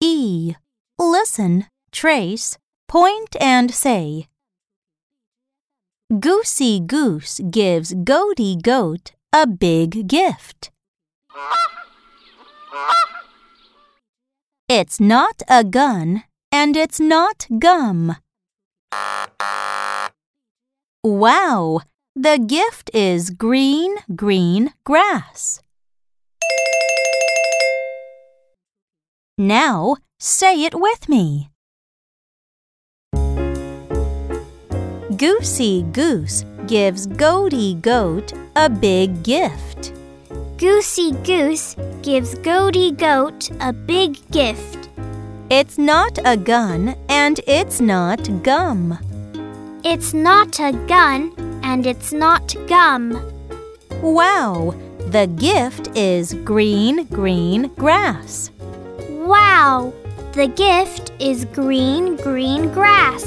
B. Listen, trace, point, and say. Goosey Goose gives Goaty Goat a big gift. It's not a gun and it's not gum. Wow! The gift is green, green grass. Now say it with me. Goosey Goose gives Goaty Goat a big gift. Goosey Goose gives Goaty Goat a big gift. It's not a gun and it's not gum. It's not a gun and it's not gum. Wow! The gift is green, green grass. Wow! The gift is green, green grass.